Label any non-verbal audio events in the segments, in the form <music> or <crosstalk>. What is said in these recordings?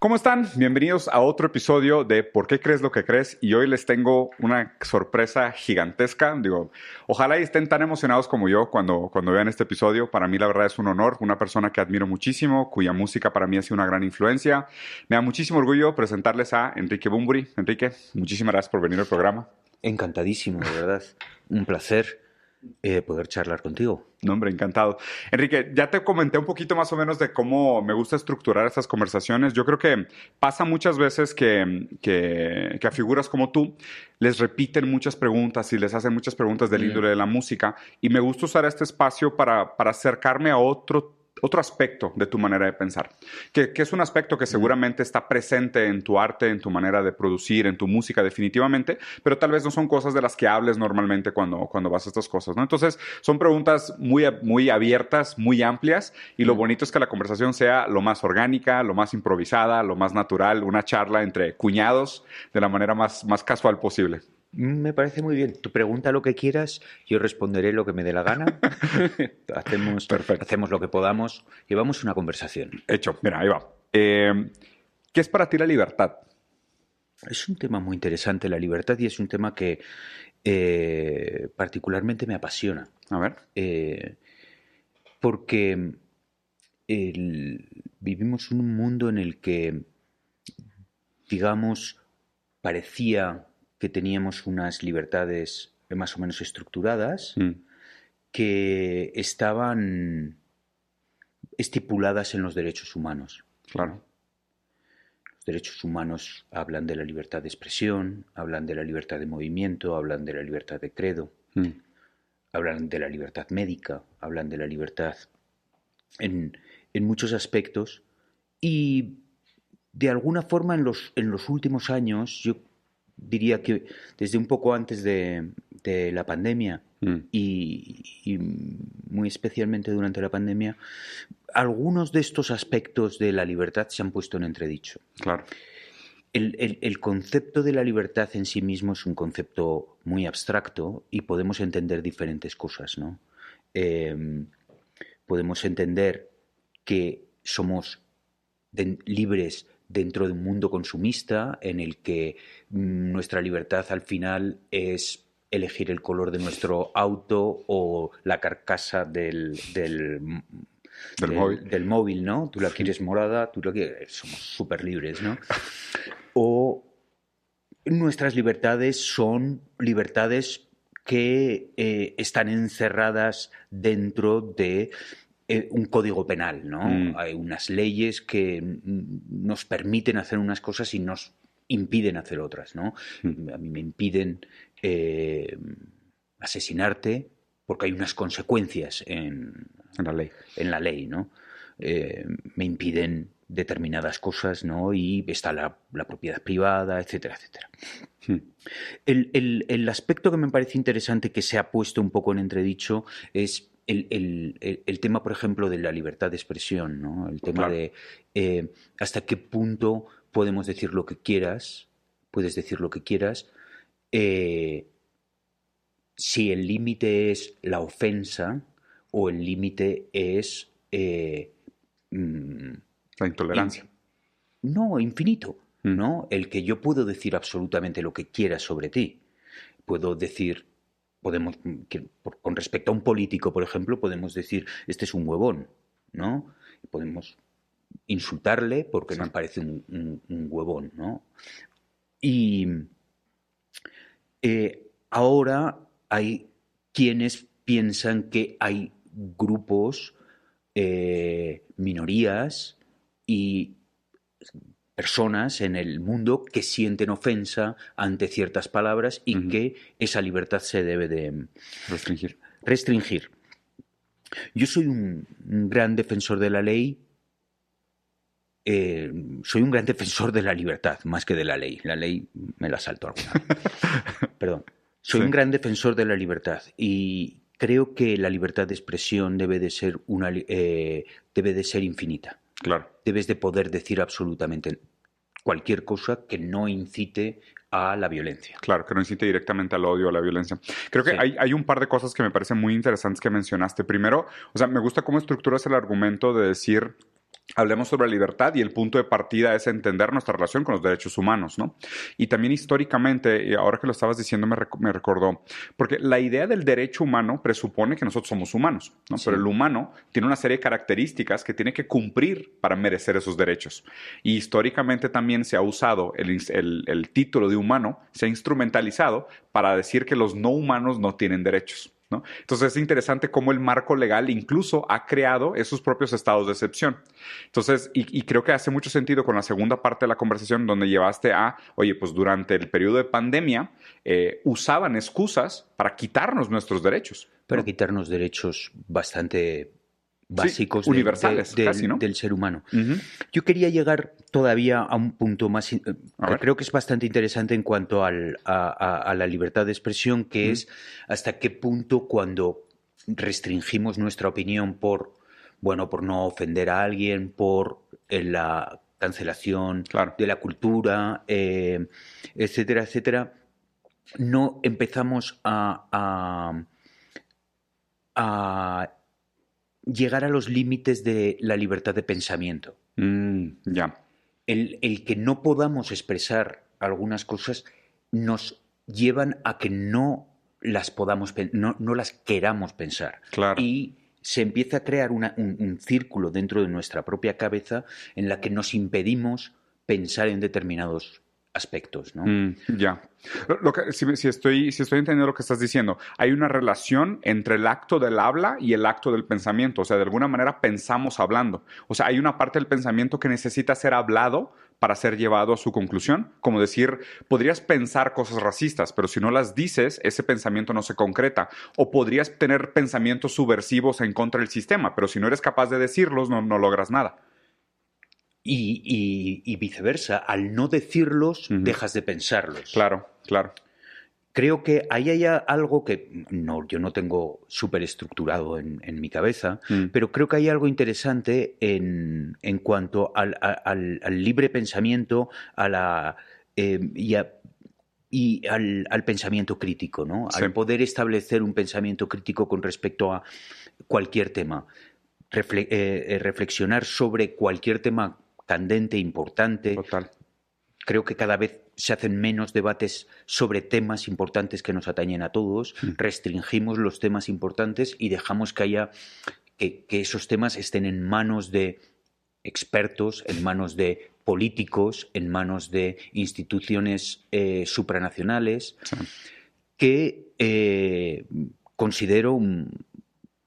¿Cómo están? Bienvenidos a otro episodio de ¿Por qué crees lo que crees? Y hoy les tengo una sorpresa gigantesca. Digo, ojalá y estén tan emocionados como yo cuando, cuando vean este episodio. Para mí la verdad es un honor, una persona que admiro muchísimo, cuya música para mí ha sido una gran influencia. Me da muchísimo orgullo presentarles a Enrique Bumburi. Enrique, muchísimas gracias por venir al programa. Encantadísimo, de verdad. Un placer eh, poder charlar contigo. No, hombre, encantado. Enrique, ya te comenté un poquito más o menos de cómo me gusta estructurar estas conversaciones. Yo creo que pasa muchas veces que, que, a figuras como tú les repiten muchas preguntas y les hacen muchas preguntas del índole de la música y me gusta usar este espacio para, para acercarme a otro otro aspecto de tu manera de pensar, que, es un aspecto que seguramente está presente en tu arte, en tu manera de producir, en tu música definitivamente, pero tal vez no son cosas de las que hables normalmente cuando, cuando vas a estas cosas, ¿no? Entonces, son preguntas muy, muy abiertas, muy amplias, y lo bonito es que la conversación sea lo más orgánica, lo más improvisada, lo más natural, una charla entre cuñados de la manera más, más casual posible. Me parece muy bien. Tu pregunta lo que quieras, yo responderé lo que me dé la gana. <laughs> hacemos, hacemos lo que podamos. Llevamos una conversación. Hecho, mira, ahí va. Eh, ¿Qué es para ti la libertad? Es un tema muy interesante, la libertad, y es un tema que eh, particularmente me apasiona. A ver. Eh, porque vivimos en un mundo en el que, digamos, parecía que teníamos unas libertades más o menos estructuradas mm. que estaban estipuladas en los derechos humanos. Claro. Los derechos humanos hablan de la libertad de expresión, hablan de la libertad de movimiento, hablan de la libertad de credo, mm. hablan de la libertad médica, hablan de la libertad en, en muchos aspectos y de alguna forma en los, en los últimos años yo diría que desde un poco antes de, la pandemia mm. y, muy especialmente durante la pandemia, algunos de estos aspectos de la libertad se han puesto en entredicho. Claro. El, concepto de la libertad en sí mismo es un concepto muy abstracto y podemos entender diferentes cosas, ¿no? Em, podemos entender que somos libres dentro de un mundo consumista en el que mm, nuestra libertad al final es elegir el color de nuestro auto o la carcasa del, del, móvil. ¿no? Tú la quieres morada, tú la quieres... Somos súper libres, ¿no? <laughs> O nuestras libertades son libertades que eh, están encerradas dentro de un código penal, ¿no? Mm. Hay unas leyes que nos permiten hacer unas cosas y nos impiden hacer otras, ¿no? Mm. A mí me impiden eh, asesinarte porque hay unas consecuencias en, la ley, en la ley ¿no? Eh, me impiden determinadas cosas, ¿no? Y está la, propiedad privada, etcétera, etcétera. Mm. El, el, aspecto que me parece interesante que se ha puesto un poco en entredicho es el, tema, por ejemplo, de la libertad de expresión, ¿no? El tema de eh, hasta qué punto podemos decir lo que quieras, puedes decir lo que quieras, eh, si el límite es la ofensa o el límite es... Eh, mm, la intolerancia. no, infinito, mm. ¿no? El que yo puedo decir absolutamente lo que quiera sobre ti. Puedo decir podemos, con respecto a un político, por ejemplo, podemos decir, este es un huevón, ¿no? Podemos insultarle porque nos parece un, huevón, ¿no? Y eh, ahora hay quienes piensan que hay grupos, eh, minorías y personas en el mundo que sienten ofensa ante ciertas palabras y que esa libertad se debe de restringir. restringir. Yo soy un, gran defensor de la ley, eh, soy un gran defensor de la libertad más que de la ley. La ley me la salto alguna. <laughs> Perdón. Soy un gran defensor de la libertad y creo que la libertad de expresión debe de ser una eh, debe de ser infinita. Claro. Debes de poder decir absolutamente cualquier cosa que no incite a la violencia. Claro, que no incite directamente al odio, a la violencia. Creo que hay, un par de cosas que me parecen muy interesantes que mencionaste. Primero, o sea, me gusta cómo estructuras el argumento de decir hablemos sobre la libertad y el punto de partida es entender nuestra relación con los derechos humanos, ¿no? Y también históricamente, y ahora que lo estabas diciendo me, recordó, porque la idea del derecho humano presupone que nosotros somos humanos, ¿no? Pero el humano tiene una serie de características que tiene que cumplir para merecer esos derechos. Y históricamente también se ha usado el, el título de humano, se ha instrumentalizado para decir que los no humanos no tienen derechos. Entonces es interesante cómo el marco legal incluso ha creado esos propios estados de excepción. Entonces, y, creo que hace mucho sentido con la segunda parte de la conversación donde llevaste a, oye, pues durante el periodo de pandemia eh, usaban excusas para quitarnos nuestros derechos. Para quitarnos derechos bastante básicos universales, del ser humano. Yo quería llegar todavía a un punto más, que creo que es bastante interesante en cuanto a, la libertad de expresión, que es hasta qué punto cuando restringimos nuestra opinión por, bueno, por no ofender a alguien, por eh, la cancelación de la cultura, eh, etcétera, etcétera, no empezamos a, a llegar a los límites de la libertad de pensamiento. Mm, ya. El, que no podamos expresar algunas cosas nos llevan a que no las podamos, no, no las queramos pensar. Claro. Y se empieza a crear un, un, círculo dentro de nuestra propia cabeza en la que nos impedimos pensar en determinados aspectos, ¿no? Mm, ya. Lo que, si, estoy, si estoy entendiendo lo que estás diciendo, hay una relación entre el acto del habla y el acto del pensamiento. O sea, de alguna manera pensamos hablando. O sea, hay una parte del pensamiento que necesita ser hablado para ser llevado a su conclusión. Como decir, podrías pensar cosas racistas, pero si no las dices, ese pensamiento no se concreta. O podrías tener pensamientos subversivos en contra del sistema, pero si no eres capaz de decirlos, no logras nada. Y, viceversa, al no decirlos, dejas de pensarlos. Claro, claro. Creo que ahí hay algo que no, yo no tengo súper estructurado en, mi cabeza, mm. pero creo que hay algo interesante en, en cuanto al, libre pensamiento a la, eh, y, al, pensamiento crítico, ¿no? Al poder establecer un pensamiento crítico con respecto a cualquier tema. Eh, eh, reflexionar sobre cualquier tema candente, importante. Total. Creo que cada vez se hacen menos debates sobre temas importantes que nos atañen a todos, mm. restringimos los temas importantes y dejamos que haya que, esos temas estén en manos de expertos, en manos de políticos, en manos de instituciones eh, supranacionales, que eh, considero un,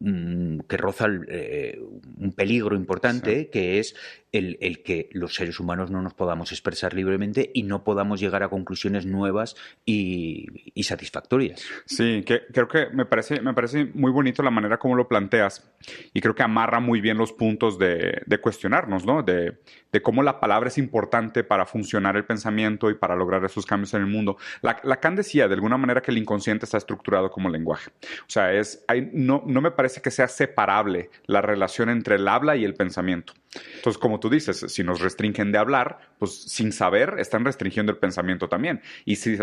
que roza eh, un peligro importante, que es el, que los seres humanos no nos podamos expresar libremente y no podamos llegar a conclusiones nuevas y, satisfactorias. Sí, que, creo que me parece, me parece muy bonito la manera como lo planteas y creo que amarra muy bien los puntos de, cuestionarnos, ¿no? De, cómo la palabra es importante para funcionar el pensamiento y para lograr esos cambios en el mundo. Lacan decía de alguna manera que el inconsciente está estructurado como lenguaje. O sea, es, hay, no, no me parece que sea separable la relación entre el habla y el pensamiento. Entonces, como tú dices, si nos restringen de hablar, pues sin saber están restringiendo el pensamiento también. Y si,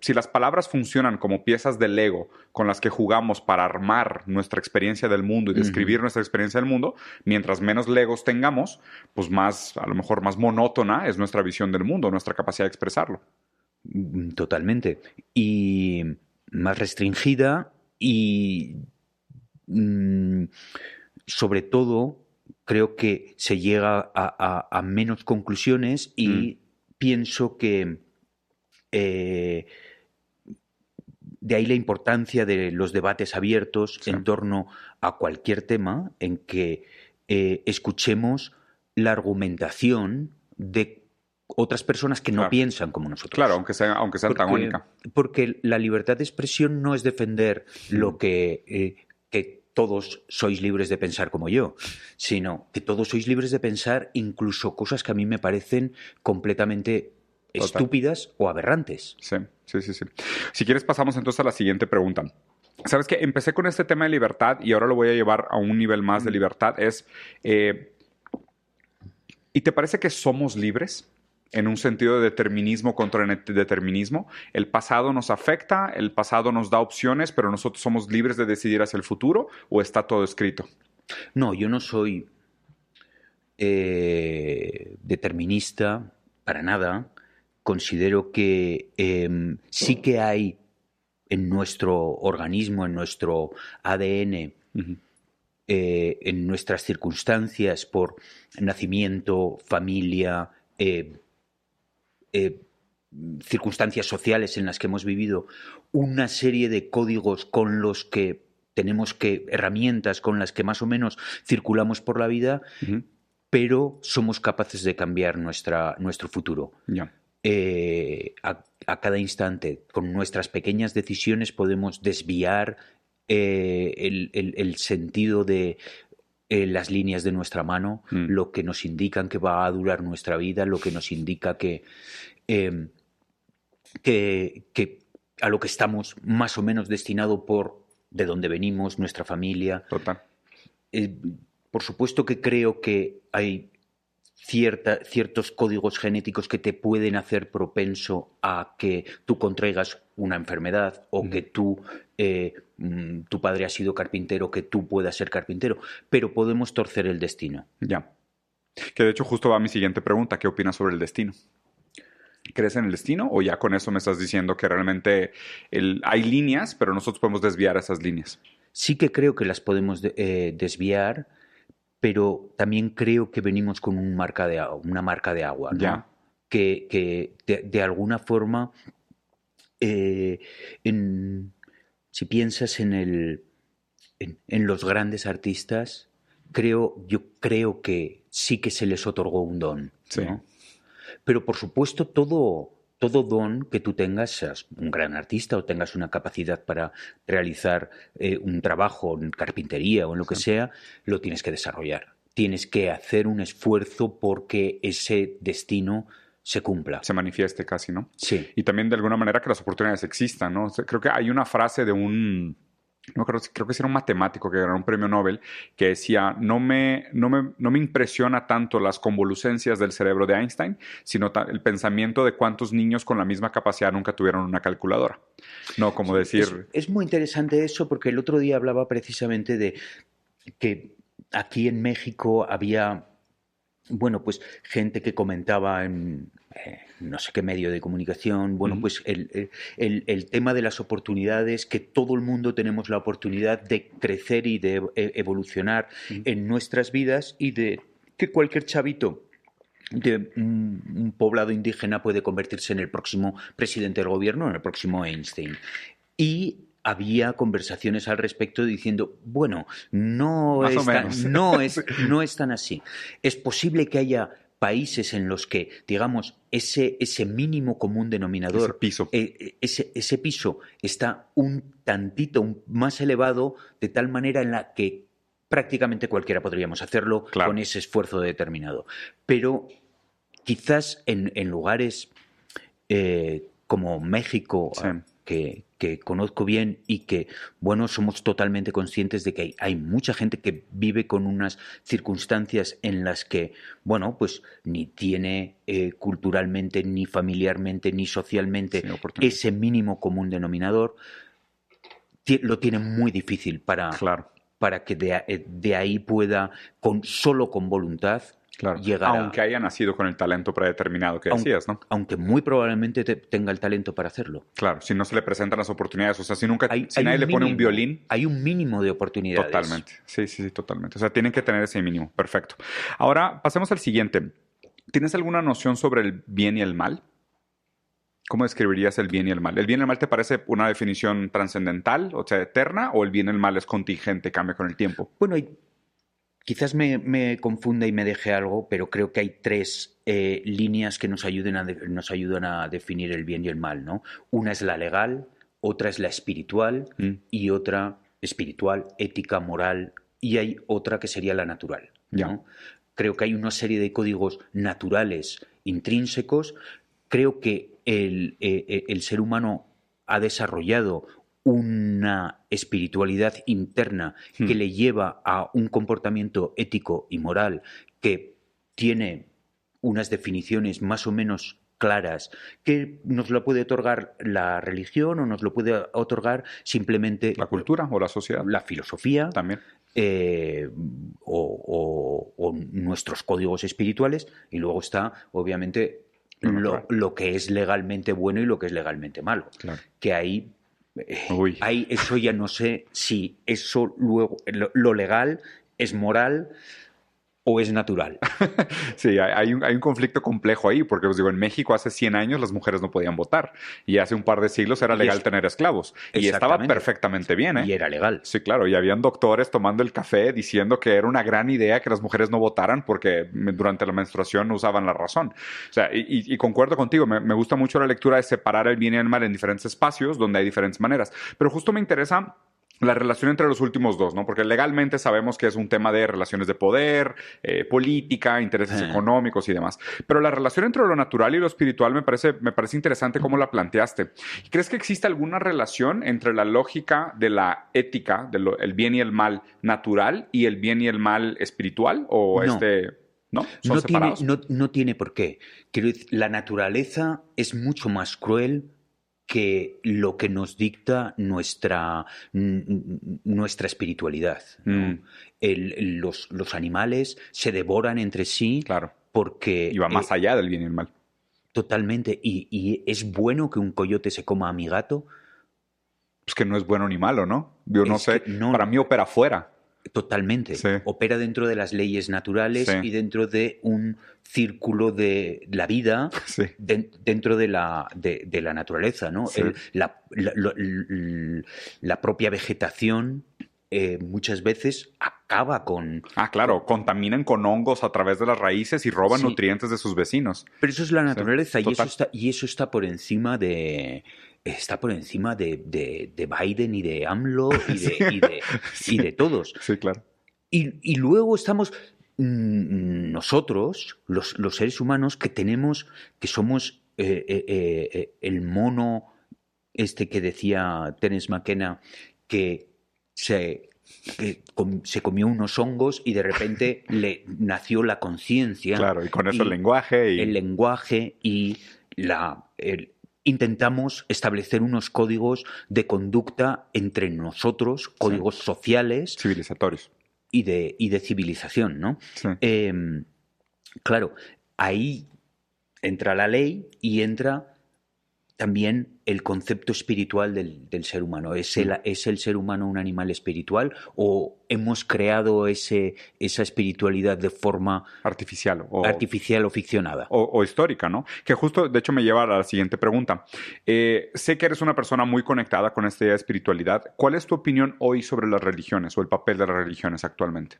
si, las palabras funcionan como piezas del ego con las que jugamos para armar nuestra experiencia del mundo y describir nuestra experiencia del mundo, mientras menos legos tengamos, pues más, a lo mejor más monótona es nuestra visión del mundo, nuestra capacidad de expresarlo. Mm, totalmente. Y más restringida y mm, sobre todo creo que se llega a, menos conclusiones y mm. pienso que eh, de ahí la importancia de los debates abiertos en torno a cualquier tema en que eh, escuchemos la argumentación de otras personas que no piensan como nosotros. Claro, aunque sea, aunque sea antagónica. Porque la libertad de expresión no es defender lo que, eh, que todos sois libres de pensar como yo, sino que todos sois libres de pensar incluso cosas que a mí me parecen completamente estúpidas o aberrantes. Sí, sí, sí, sí. Si quieres pasamos entonces a la siguiente pregunta. Sabes que empecé con este tema de libertad y ahora lo voy a llevar a un nivel más de mm. libertad. Es, eh, ¿y te parece que somos libres? En un sentido de determinismo contra determinismo. El pasado nos afecta, el pasado nos da opciones, pero nosotros somos libres de decidir hacia el futuro o está todo escrito. No, yo no soy eh, determinista, para nada. Considero que em, sí que hay en nuestro organismo, en nuestro ADN, eh, en nuestras circunstancias por nacimiento, familia, eh, circunstancias sociales en las que hemos vivido, una serie de códigos con los que tenemos que herramientas con las que más o menos circulamos por la vida, pero somos capaces de cambiar nuestra, nuestro futuro. Eh, a, cada instante, con nuestras pequeñas decisiones podemos desviar eh, el, sentido de eh, las líneas de nuestra mano, mm. lo que nos indican que va a durar nuestra vida, lo que nos indica que, em, que, que a lo que estamos más o menos destinado por de dónde venimos, nuestra familia. Total. Eh, por supuesto que creo que hay cierta, ciertos códigos genéticos que te pueden hacer propenso a que tú contraigas una enfermedad o que tú, eh, mm, tu padre ha sido carpintero, que tú puedas ser carpintero, pero podemos torcer el destino. Ya. Que de hecho justo va mi siguiente pregunta, ¿qué opinas sobre el destino? ¿Crees en el destino o ya con eso me estás diciendo que realmente hay líneas, pero nosotros podemos desviar esas líneas? Sí que creo que las podemos eh, desviar, pero también creo que venimos con un marca de, una marca de agua, Ya. Que, de, alguna forma, eh, si piensas en, el, en, los grandes artistas, creo, yo creo que sí que se les otorgó un don. Sí. Pero por supuesto, todo, todo don que tú tengas, seas un gran artista o tengas una capacidad para realizar eh, un trabajo en carpintería o en lo que sea, lo tienes que desarrollar. Tienes que hacer un esfuerzo porque ese destino se cumpla. Se manifieste casi, ¿no? Sí. Y también de alguna manera que las oportunidades existan, ¿no? Creo que hay una frase de un no creo, creo que era un matemático que ganó un premio Nobel, que decía, no me, no me, no me impresiona tanto las convolucencias del cerebro de Einstein, sino el pensamiento de cuántos niños con la misma capacidad nunca tuvieron una calculadora. No, como decir... Es, muy interesante eso porque el otro día hablaba precisamente de que aquí en México había, bueno, pues gente que comentaba en... Eh, no sé qué medio de comunicación, bueno, pues el, el, tema de las oportunidades, que todo el mundo tenemos la oportunidad de crecer y de e, evolucionar en nuestras vidas y de que cualquier chavito de un, poblado indígena puede convertirse en el próximo presidente del gobierno, en el próximo Einstein. Y había conversaciones al respecto diciendo, bueno, no, no, es, <laughs> no es tan así. Es posible que haya países en los que, digamos, ese, ese mínimo común denominador, ese piso. Eh, ese, ese, piso está un tantito más elevado, de tal manera en la que prácticamente cualquiera podríamos hacerlo con ese esfuerzo determinado. Pero quizás en, lugares eh, como México, que, que conozco bien y que, bueno, somos totalmente conscientes de que hay, mucha gente que vive con unas circunstancias en las que, bueno, pues ni tiene eh, culturalmente, ni familiarmente, ni socialmente ese mínimo común denominador, lo tiene muy difícil para, para que de, eh, de ahí pueda, con, solo con voluntad, aunque haya nacido con el talento predeterminado que decías, ¿no? Aunque muy probablemente tenga el talento para hacerlo. Claro, si no se le presentan las oportunidades, o sea, si nunca, si nadie le pone un violín. Hay un mínimo de oportunidades. Totalmente, sí, sí, sí, totalmente. O sea, tienen que tener ese mínimo. Perfecto. Ahora, pasemos al siguiente. ¿Tienes alguna noción sobre el bien y el mal? ¿Cómo describiría el bien y el mal? ¿El bien y el mal te parece una definición trascendental, o sea, eterna, o el bien y el mal es contingente, cambia con el tiempo? Bueno, hay Quizás me, confunda y me deje algo, pero creo que hay tres eh, líneas que nos, ayuden a nos ayudan a definir el bien y el mal. ¿no? Una es la legal, otra es la espiritual mm. y otra espiritual, ética, moral, y hay otra que sería la natural. ¿no? Creo que hay una serie de códigos naturales intrínsecos. Creo que el, eh, eh, el ser humano ha desarrollado una espiritualidad interna que hmm. le lleva a un comportamiento ético y moral que tiene unas definiciones más o menos claras, que nos lo puede otorgar la religión o nos lo puede otorgar simplemente la cultura o la sociedad, la filosofía también. eh, o, nuestros códigos espirituales, y luego está, obviamente, lo, que es legalmente bueno y lo que es legalmente malo. Que ahí, eh, eso ya no sé si eso luego, lo legal es moral o es natural. <laughs> sí, hay un, hay un, conflicto complejo ahí, porque os digo, en México hace 100 años las mujeres no podían votar y hace un par de siglos era legal tener esclavos y estaba perfectamente bien. ¿eh? Y era legal. Sí, claro, y habían doctores tomando el café diciendo que era una gran idea que las mujeres no votaran porque durante la menstruación no usaban la razón. O sea, y, concuerdo contigo, me, me gusta mucho la lectura de separar el bien y el mal en diferentes espacios donde hay diferentes maneras, pero justo me interesa la relación entre los últimos dos, ¿no? Porque legalmente sabemos que es un tema de relaciones de poder, eh, política, intereses económicos y demás. Pero la relación entre lo natural y lo espiritual me parece, me parece interesante cómo la planteaste. ¿Crees que existe alguna relación entre la lógica de la ética, del bien y el mal natural y el bien y el mal espiritual? ¿O este.? ¿No? ¿Son separados? Tiene, no, no tiene por qué. la naturaleza es mucho más cruel que lo que nos dicta nuestra, nuestra espiritualidad. Mm. los, los, animales se devoran entre sí claro. porque... Y va más eh, allá del bien y el mal. Totalmente. ¿Y, es bueno que un coyote se coma a mi gato? Pues que no es bueno ni malo, ¿no? Yo no sé. Para mí opera fuera. Totalmente. Opera dentro de las leyes naturales y dentro de un círculo de la vida <laughs> dentro de la, de, la naturaleza, ¿no? la, la, propia vegetación eh, muchas veces acaba con... Ah, claro, contaminan con hongos a través de las raíces y roban nutrientes de sus vecinos. Pero eso es la naturaleza y, eso está, y eso está por encima de, está por encima de, de, Biden y de AMLO <laughs> y de, <laughs> y de, todos. Sí, claro. Y, luego estamos mm, nosotros, los, los, seres humanos, que tenemos, que somos eh, eh, eh, el mono este que decía Terence McKenna, que se se comió unos hongos y de repente <laughs> le nació la conciencia. Claro, y con eso el lenguaje. Y... El lenguaje y la, el, intentamos establecer unos códigos de conducta entre nosotros, códigos sociales. Civilizatorios. Y de, y de civilización, ¿no? Em, claro, ahí entra la ley y entra también el concepto espiritual del, ser humano. ¿Es el, ¿Es el, ser humano un animal espiritual o hemos creado ese, esa espiritualidad de forma artificial o, artificial o ficcionada? O, histórica, ¿no? Que justo, de hecho, me lleva a la siguiente pregunta. Eh, sé que eres una persona muy conectada con esta idea de espiritualidad. ¿Cuál es tu opinión hoy sobre las religiones o el papel de las religiones actualmente?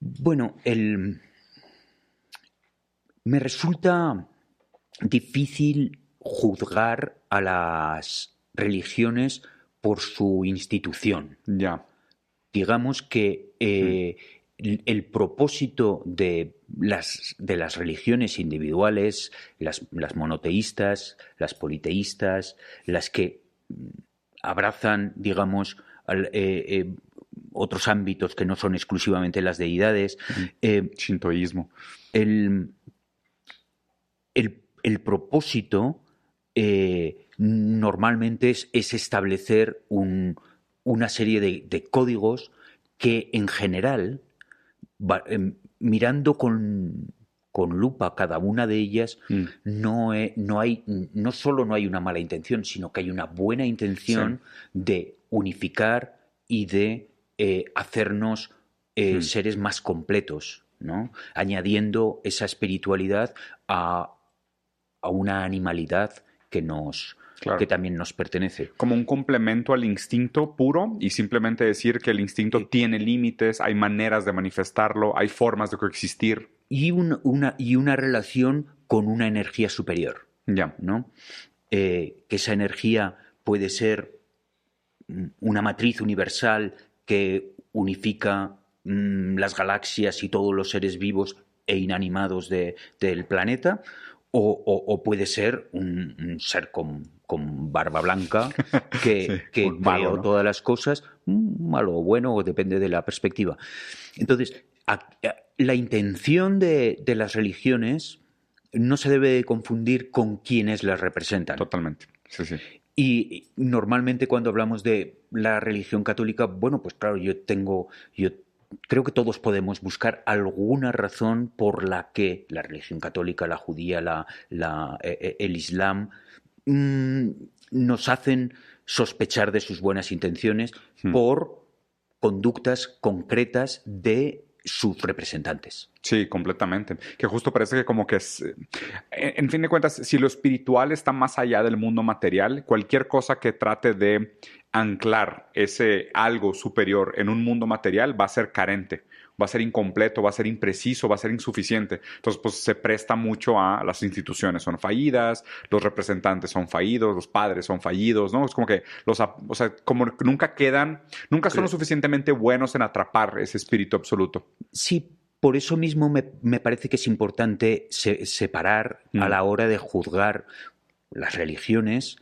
Bueno, el... me resulta difícil juzgar a las religiones por su institución. Ya. Digamos que eh, el propósito de las, de las religiones individuales, las, monoteístas, las politeístas, las que abrazan, digamos, eh, eh, otros ámbitos que no son exclusivamente las deidades. Shintoísmo. El, el el propósito eh, normalmente es, establecer una serie de, códigos que en general, em, mirando con, lupa cada una de ellas, mm. no, no, hay, no solo no hay una mala intención, sino que hay una buena intención de unificar y de eh, hacernos eh, mm. seres más completos, ¿no? añadiendo esa espiritualidad a a una animalidad que nos que también nos pertenece. Como un complemento al instinto puro y simplemente decir que el instinto tiene límites, hay maneras de manifestarlo, hay formas de coexistir. Y, una, y una relación con una energía superior. Ya. ¿no? Eh, que esa energía puede ser una matriz universal que unifica mm, las galaxias y todos los seres vivos e inanimados del planeta, o, puede ser un, ser con, barba blanca <laughs> que, que creó todas las cosas, malo o bueno, depende de la perspectiva. Entonces, la intención de, las religiones no se debe confundir con quienes las representan. Totalmente. Y normalmente cuando hablamos de la religión católica, bueno, pues claro, yo tengo, yo creo que todos podemos buscar alguna razón por la que la religión católica, la judía, la, eh, eh, el islam mm, nos hacen sospechar de sus buenas intenciones hmm. por conductas concretas de sus representantes. Sí, completamente. Que justo parece que como que es, eh, en fin de cuentas, si lo espiritual está más allá del mundo material, cualquier cosa que trate de anclar ese algo superior en un mundo material va a ser carente, va a ser incompleto, va a ser impreciso, va a ser insuficiente. Entonces, pues se presta mucho a las instituciones son fallidas, los representantes son fallidos, los padres son fallidos, ¿no? Es como que los, o sea, como nunca quedan, nunca son lo suficientemente buenos en atrapar ese espíritu absoluto. Sí, por eso mismo me, parece que es importante separar a mm. la hora de juzgar las religiones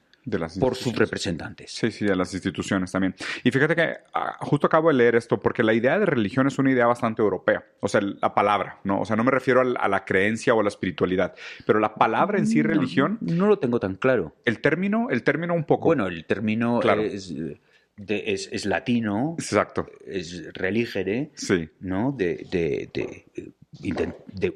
por sus representantes. Sí, sí, de las instituciones también. Y fíjate que ah, justo acabo de leer esto porque la idea de religión es una idea bastante europea. O sea, la palabra, ¿no? O sea, no me refiero a, la creencia o a la espiritualidad, pero la palabra en sí, religión. No lo tengo tan claro. El término, el término un poco. Bueno, el término es. es, latino. Exacto. Es religere. Sí. ¿No? de, de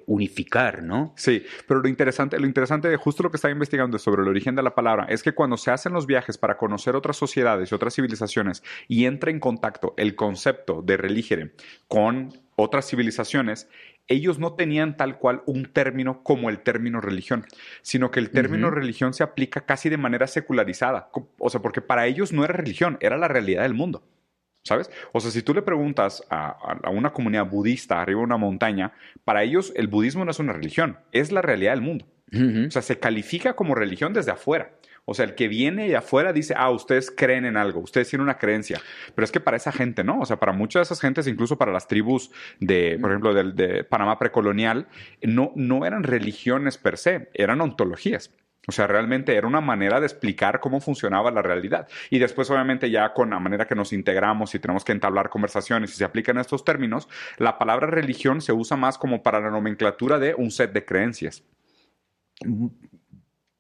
unificar, ¿no? Sí, pero lo interesante, lo interesante de justo lo que estaba investigando sobre el origen de la palabra es que cuando se hacen los viajes para conocer otras sociedades y otras civilizaciones y entra en contacto el concepto de religere con otras civilizaciones, ellos no tenían tal cual un término como el término religión, sino que el término religión se aplica casi de manera secularizada. O sea, porque para ellos no era religión, era la realidad del mundo. ¿Sabes? O sea, si tú le preguntas a, una comunidad budista arriba de una montaña, para ellos el budismo no es una religión, es la realidad del mundo. O sea, se califica como religión desde afuera. O sea, el que viene de afuera dice, ah, ustedes creen en algo, ustedes tienen una creencia. Pero es que para esa gente, ¿no? O sea, para muchas de esas gentes, incluso para las tribus de, por ejemplo, de, de Panamá precolonial, no, no eran religiones per se, eran ontologías. O sea, realmente era una manera de explicar cómo funcionaba la realidad. Y después, obviamente, ya con la manera que nos integramos y tenemos que entablar conversaciones y se aplican estos términos, la palabra religión se usa más como para la nomenclatura de un set de creencias.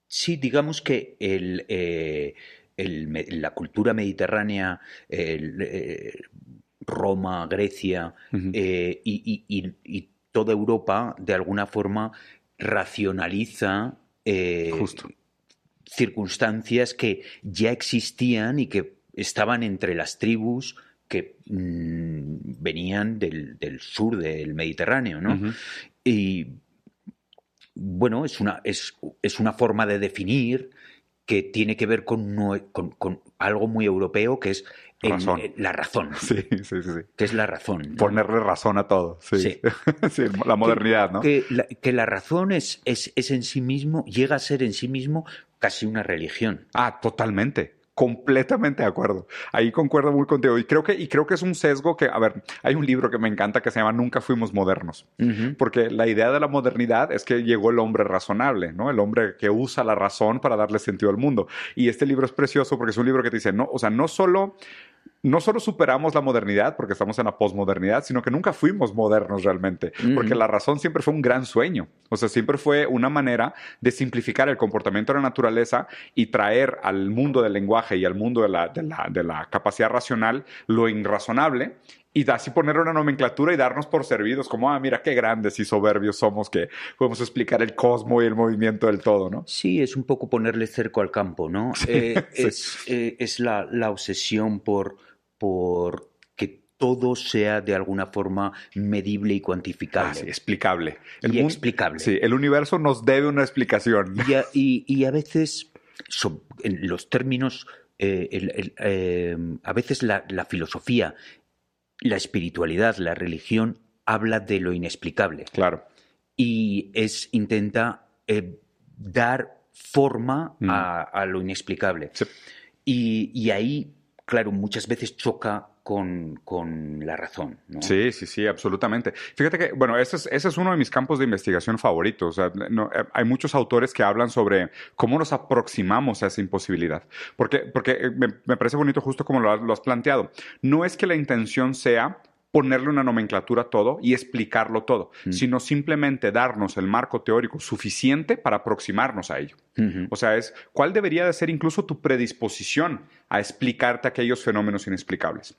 Sí, digamos que eh, la cultura mediterránea, eh, Roma, Grecia eh, y toda Europa, de alguna forma, racionaliza eh, circunstancias que ya existían y que estaban entre las tribus que mm, venían del, sur del Mediterráneo, ¿no? Y bueno, es una, es, es, una forma de definir que tiene que ver con, con algo muy europeo que es razón. la razón. <laughs> Sí, sí, sí, Que es la razón. Ponerle razón a todo. Sí. sí. <laughs> la modernidad, ¿no? Que la, que la razón es, es, es, en sí mismo, llega a ser en sí mismo casi una religión. Ah, totalmente completamente de acuerdo. Ahí concuerdo muy contigo. Y creo que, y creo que es un sesgo que, a ver, hay un libro que me encanta que se llama Nunca fuimos modernos. Porque la idea de la modernidad es que llegó el hombre razonable, ¿no? El hombre que usa la razón para darle sentido al mundo. Y este libro es precioso porque es un libro que te dice, no, o sea, no solo no solo superamos la modernidad porque estamos en la posmodernidad, sino que nunca fuimos modernos realmente, porque la razón siempre fue un gran sueño, o sea, siempre fue una manera de simplificar el comportamiento de la naturaleza y traer al mundo del lenguaje y al mundo de la, de la, capacidad racional lo irrazonable y así poner una nomenclatura y darnos por servidos, como, ah, mira qué grandes y soberbios somos que podemos explicar el cosmos y el movimiento del todo, ¿no? Sí, es un poco ponerle cerco al campo, ¿no? <laughs> Eh, es, eh, es la, la, obsesión por, por que todo sea de alguna forma medible y cuantificable. Ah, sí, explicable. y explicable. Sí, el universo nos debe una explicación. Y y, a veces, en los términos, eh, a veces la, la filosofía la espiritualidad, la religión, habla de lo inexplicable. Claro. Y es, intenta eh, dar forma mm. a, lo inexplicable. Y, ahí, claro, muchas veces choca con, la razón. Sí, sí, sí, absolutamente. Fíjate que, bueno, ese es, uno de mis campos de investigación favoritos. Eh, hay muchos autores que hablan sobre cómo nos aproximamos a esa imposibilidad. Porque, porque eh, me, parece bonito justo como lo, has planteado. No es que la intención sea ponerle una nomenclatura a todo y explicarlo todo, Mm. sino simplemente darnos el marco teórico suficiente para aproximarnos a ello. O sea, es cuál debería de ser incluso tu predisposición a explicarte aquellos fenómenos inexplicables.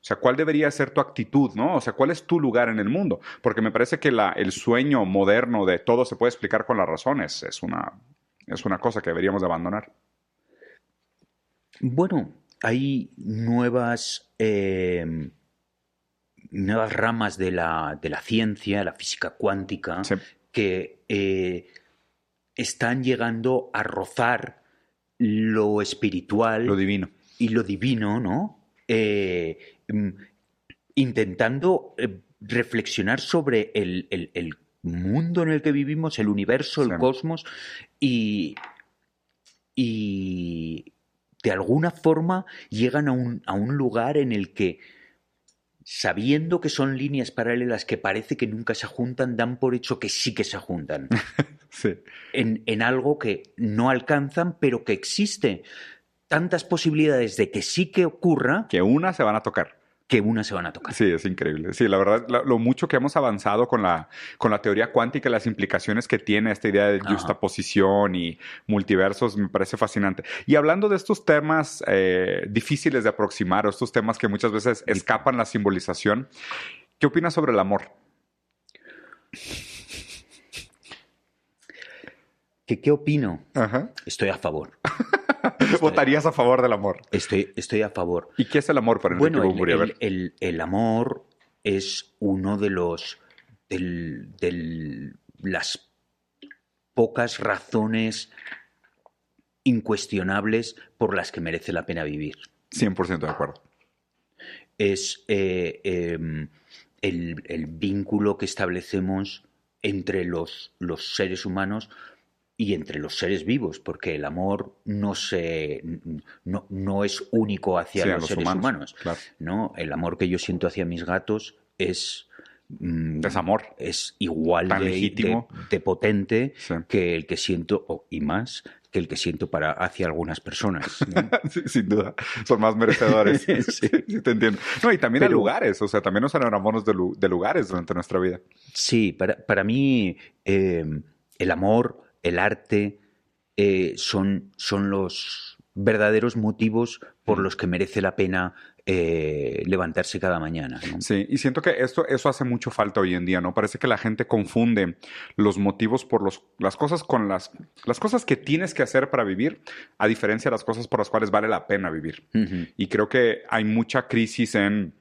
O sea, ¿cuál debería ser tu actitud, no? O sea, ¿cuál es tu lugar en el mundo? Porque me parece que la- el sueño moderno de todo se puede explicar con las razones es una, es una cosa que deberíamos de abandonar. Bueno, hay nuevas, eh, nuevas ramas de la, de la ciencia, la física cuántica, Sí. que eh, están llegando a rozar lo espiritual Lo divino. y lo divino, ¿no? Eh, mm, intentando eh, reflexionar sobre el, el- el mundo en el que vivimos, el universo, el Sí. cosmos, y, y de alguna forma llegan a un, a un lugar en el que, sabiendo que son líneas paralelas que parece que nunca se juntan, dan por hecho que sí que se juntan <laughs> Sí. en, en algo que no alcanzan, pero que existe tantas posibilidades de que sí que ocurra Que una se van a tocar. Que una se van a tocar. Sí, es increíble. Sí, la verdad, lo mucho que hemos avanzado con la, con la teoría cuántica y las implicaciones que tiene esta idea de justaposición y multiversos me parece fascinante. Y hablando de estos temas eh, difíciles de aproximar, o estos temas que muchas veces escapan la simbolización, ¿qué opinas sobre el amor? ¿Qué, qué opino? Ajá. Estoy a favor. <laughs> ¿Votarías a favor del amor? Estoy, estoy a favor. ¿Y qué es el amor para Bueno, el, el- el- el amor es uno de los del- del- las pocas razones incuestionables por las que merece la pena vivir. 100% de acuerdo. es eh, em, el, el vínculo que establecemos entre los, los seres humanos y entre los seres vivos, porque el amor no, se, no, no es único hacia Sí, los, los seres humanos, humanos. claro. ¿no? El amor que yo siento hacia mis gatos es, mm, Es amor. es igual Tan de, legítimo. de- de potente Sí. que el que siento, y más, que el que siento para, hacia algunas personas. ¿no? <laughs> Sí, sin duda. Son más merecedores. <laughs> sí. Sí. te entiendo. No, y también a Pero- lugares. O sea, también nos enamoramos de, lu- de lugares durante nuestra vida. Sí, para, para mí eh, el amor, el arte, eh, son, son los verdaderos motivos por los que merece la pena eh, levantarse cada mañana. ¿no? Sí, y siento que esto, eso hace mucho falta hoy en día, ¿no? Parece que la gente confunde los motivos por los, las cosas con las, las cosas que tienes que hacer para vivir, a diferencia de las cosas por las cuales vale la pena vivir. Y creo que hay mucha crisis en,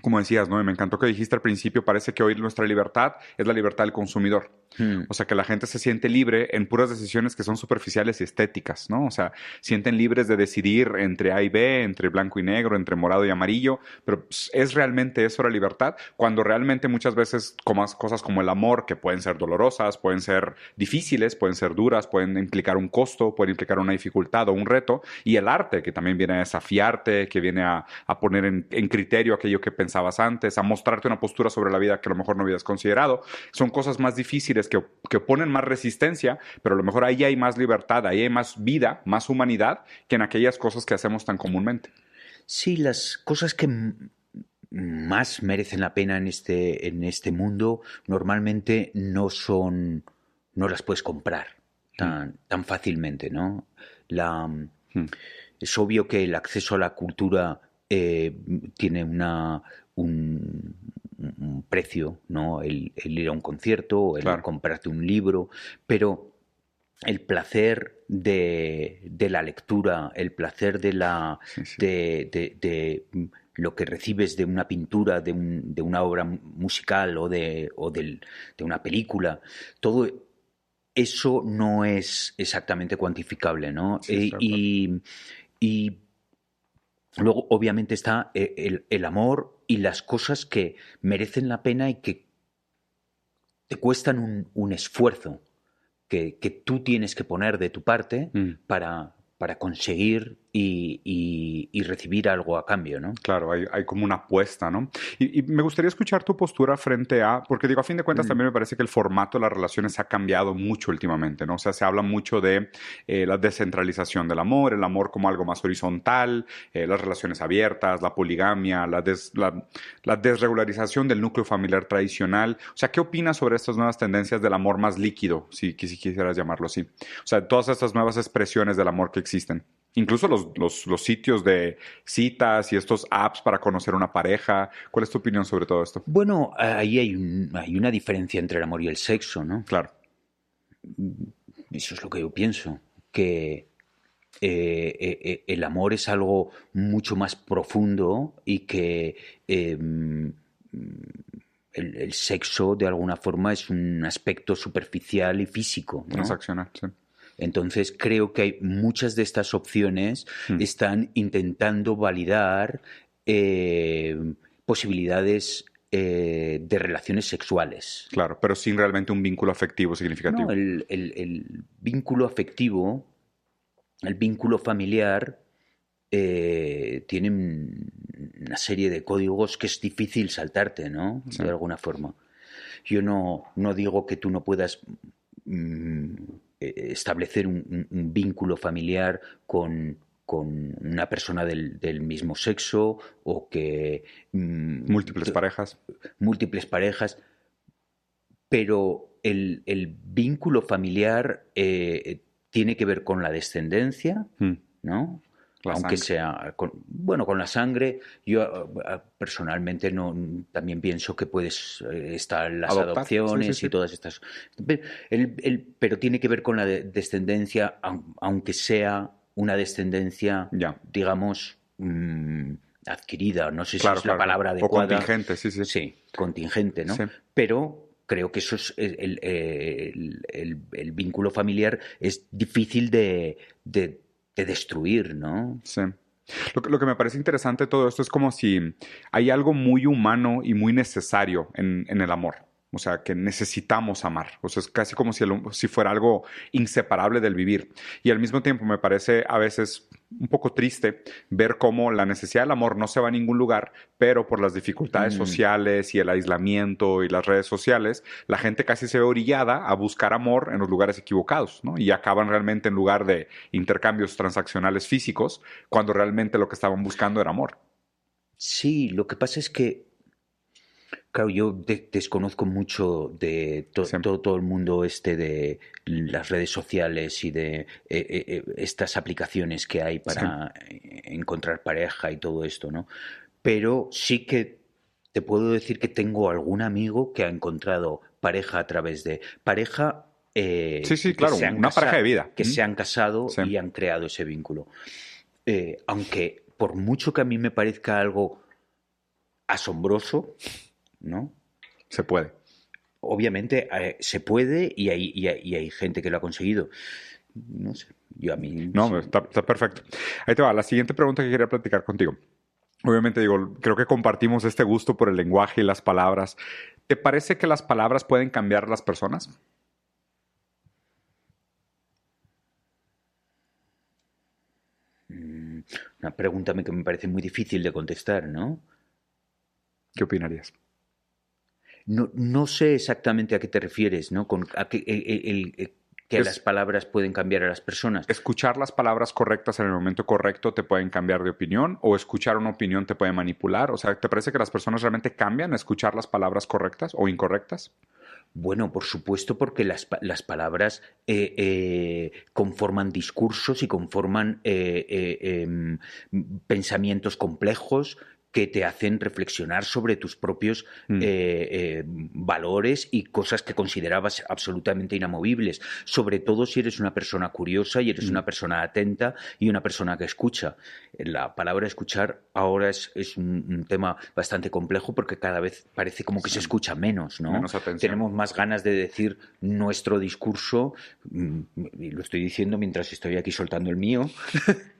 como decías, ¿no? Y me encantó que dijiste al principio, parece que hoy nuestra libertad es la libertad del consumidor. Mm. O sea, que la gente se siente libre en puras decisiones que son superficiales y estéticas, ¿no? O sea, sienten libres de decidir entre A y B, entre blanco y negro, entre morado y amarillo, pero pues, ¿es realmente eso la libertad? Cuando realmente muchas veces como cosas como el amor, que pueden ser dolorosas, pueden ser difíciles, pueden ser duras, pueden implicar un costo, pueden implicar una dificultad o un reto, y el arte, que también viene a desafiarte, que viene a, a poner en, en criterio aquello que pensabas antes, a mostrarte una postura sobre la vida que a lo mejor no habías considerado, son cosas más difíciles que, que ponen más resistencia, pero a lo mejor ahí hay más libertad, ahí hay más vida, más humanidad que en aquellas cosas que hacemos tan comúnmente. Sí, las cosas que más merecen la pena en este, en este mundo normalmente no son, no las puedes comprar tan, tan fácilmente, ¿no? La, Hmm. Es obvio que el acceso a la cultura eh, tiene una, un, un precio, ¿no? El, el ir a un concierto, el Claro. comprarte un libro, pero el placer de, de la lectura, el placer de la Sí, sí. de, de- de, lo que recibes de una pintura, de, un- de una obra mu- musical o de, o del- de una película, todo eso no es exactamente cuantificable, ¿no? Sí, Eh, y luego, obviamente, está eh, el, el amor y las cosas que merecen la pena y que te cuestan un, un esfuerzo que, que tú tienes que poner de tu parte Mm. para, para conseguir y, recibir algo a cambio, ¿no? Claro, hay, como una apuesta, ¿no? Y, me gustaría escuchar tu postura frente a, porque digo, a fin de cuentas mm. también me parece que el formato de las relaciones ha cambiado mucho últimamente, ¿no? O sea, se habla mucho de eh, la descentralización del amor, el amor como algo más horizontal, eh, las relaciones abiertas, la poligamia, la, la, desregularización del núcleo familiar tradicional. O sea, ¿qué opinas sobre estas nuevas tendencias del amor más líquido, si, si quisieras llamarlo así? O sea, todas estas nuevas expresiones del amor que existen. Incluso los, los, sitios de citas y estos apps para conocer una pareja. ¿Cuál es tu opinión sobre todo esto? Bueno, ahí hay, hay una diferencia entre el amor y el sexo, ¿no? Claro. Eso es lo que yo pienso, que eh, eh, eh, el amor es algo mucho más profundo y que em, el, el, sexo, de alguna forma, es un aspecto superficial y físico. Transaccional, sí. Entonces creo que hay muchas de estas opciones hmm. están intentando validar eh, posibilidades eh, de relaciones sexuales. Claro, pero sin realmente un vínculo afectivo significativo. No, el, vínculo afectivo, el vínculo familiar, eh, tiene una serie de códigos que es difícil saltarte, ¿no? De alguna forma. Yo no, no digo que tú no puedas mm, establecer un, vínculo familiar con, una persona del, mismo sexo o que... Mm, múltiples parejas. Múltiples parejas. Pero el, vínculo familiar eh, tiene que ver con la descendencia, mm. ¿no? Aunque sea con, bueno con la sangre yo eh, personalmente no también pienso que puedes eh, estar las adopciones y todas estas pero tiene que ver con la descendencia aunque sea una descendencia digamos mm, adquirida no sé si es la palabra adecuada. o contingente sí sí. Sí contingente no pero creo que eso es el, el, vínculo familiar es difícil de de destruir, ¿no? Sí. Lo, que me parece interesante de todo esto es como si hay algo muy humano y muy necesario en, en el amor. O sea, que necesitamos amar. O sea, es casi como si, si fuera algo inseparable del vivir. Y al mismo tiempo me parece a veces un poco triste ver cómo la necesidad del amor no se va a ningún lugar, pero por las dificultades mm. sociales y el aislamiento y las redes sociales, la gente casi se ve orillada a buscar amor en los lugares equivocados, ¿no? Y acaban realmente en lugar de intercambios transaccionales físicos, cuando realmente lo que estaban buscando era amor. Sí, lo que pasa es que Claro, yo desconozco mucho de todo, el mundo este de las redes sociales y de eh, eh, eh, estas aplicaciones que hay para encontrar pareja y todo esto, ¿no? Pero sí que te puedo decir que tengo algún amigo que ha encontrado pareja a través de pareja. sí, sí, claro, una pareja de vida. Que se han casado y han creado ese vínculo. aunque por mucho que a mí me parezca algo asombroso, ¿no? Se puede. Obviamente eh, se puede y hay, y hay, gente que lo ha conseguido. No sé, yo a mí... No, está, perfecto. Ahí te va, la siguiente pregunta que quería platicar contigo. Obviamente digo, creo que compartimos este gusto por el lenguaje y las palabras. ¿Te parece que las palabras pueden cambiar a las personas? Mm, una pregunta que me parece muy difícil de contestar, ¿no? ¿Qué opinarías? No, no sé exactamente a qué te refieres, ¿no? Con a que, el, que las palabras pueden cambiar a las personas. ¿Escuchar las palabras correctas en el momento correcto te pueden cambiar de opinión? ¿O escuchar una opinión te puede manipular? O sea, ¿te parece que las personas realmente cambian a escuchar las palabras correctas o incorrectas? Bueno, por supuesto, porque las, palabras eh, eh, conforman discursos y conforman eh, em, pensamientos complejos, que te hacen reflexionar sobre tus propios mm. eh, eh, valores y cosas que considerabas absolutamente inamovibles, sobre todo si eres una persona curiosa y eres mm. una persona atenta y una persona que escucha. La palabra escuchar ahora es, un, tema bastante complejo porque cada vez parece como que se escucha menos, ¿no? Tenemos más ganas de decir nuestro discurso, mm, y lo estoy diciendo mientras estoy aquí soltando el mío, <laughs>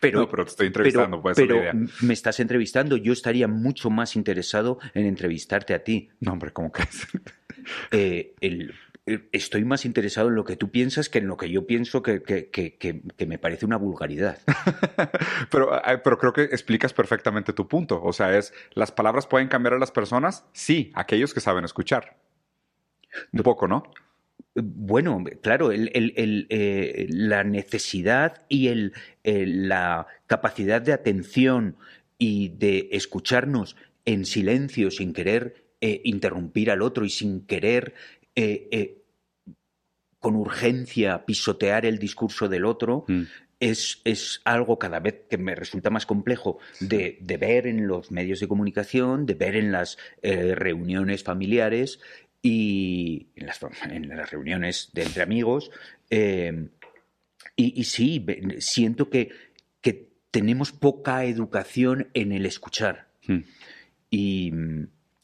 Pero, no, pero te estoy entrevistando, pues, pero me estás entrevistando. Yo estaría mucho más interesado en entrevistarte a ti. No, hombre, ¿cómo crees? <laughs> Eh, el, eh, estoy más interesado en lo que tú piensas que en lo que yo pienso que, me parece una vulgaridad. <laughs> pero, eh, pero creo que explicas perfectamente tu punto. O sea, es, ¿las palabras pueden cambiar a las personas? Sí, aquellos que saben escuchar. Un poco, ¿no? Bueno, claro, eh, la necesidad y la capacidad de atención y de escucharnos en silencio sin querer interrumpir al otro y sin querer eh, eh, con urgencia pisotear el discurso del otro, mm. es, es, algo cada vez que me resulta más complejo de, ver en los medios de comunicación, de ver en las eh, reuniones familiares y en las, reuniones de entre amigos. y, sí, siento que, que, tenemos poca educación en el escuchar. Mm. Y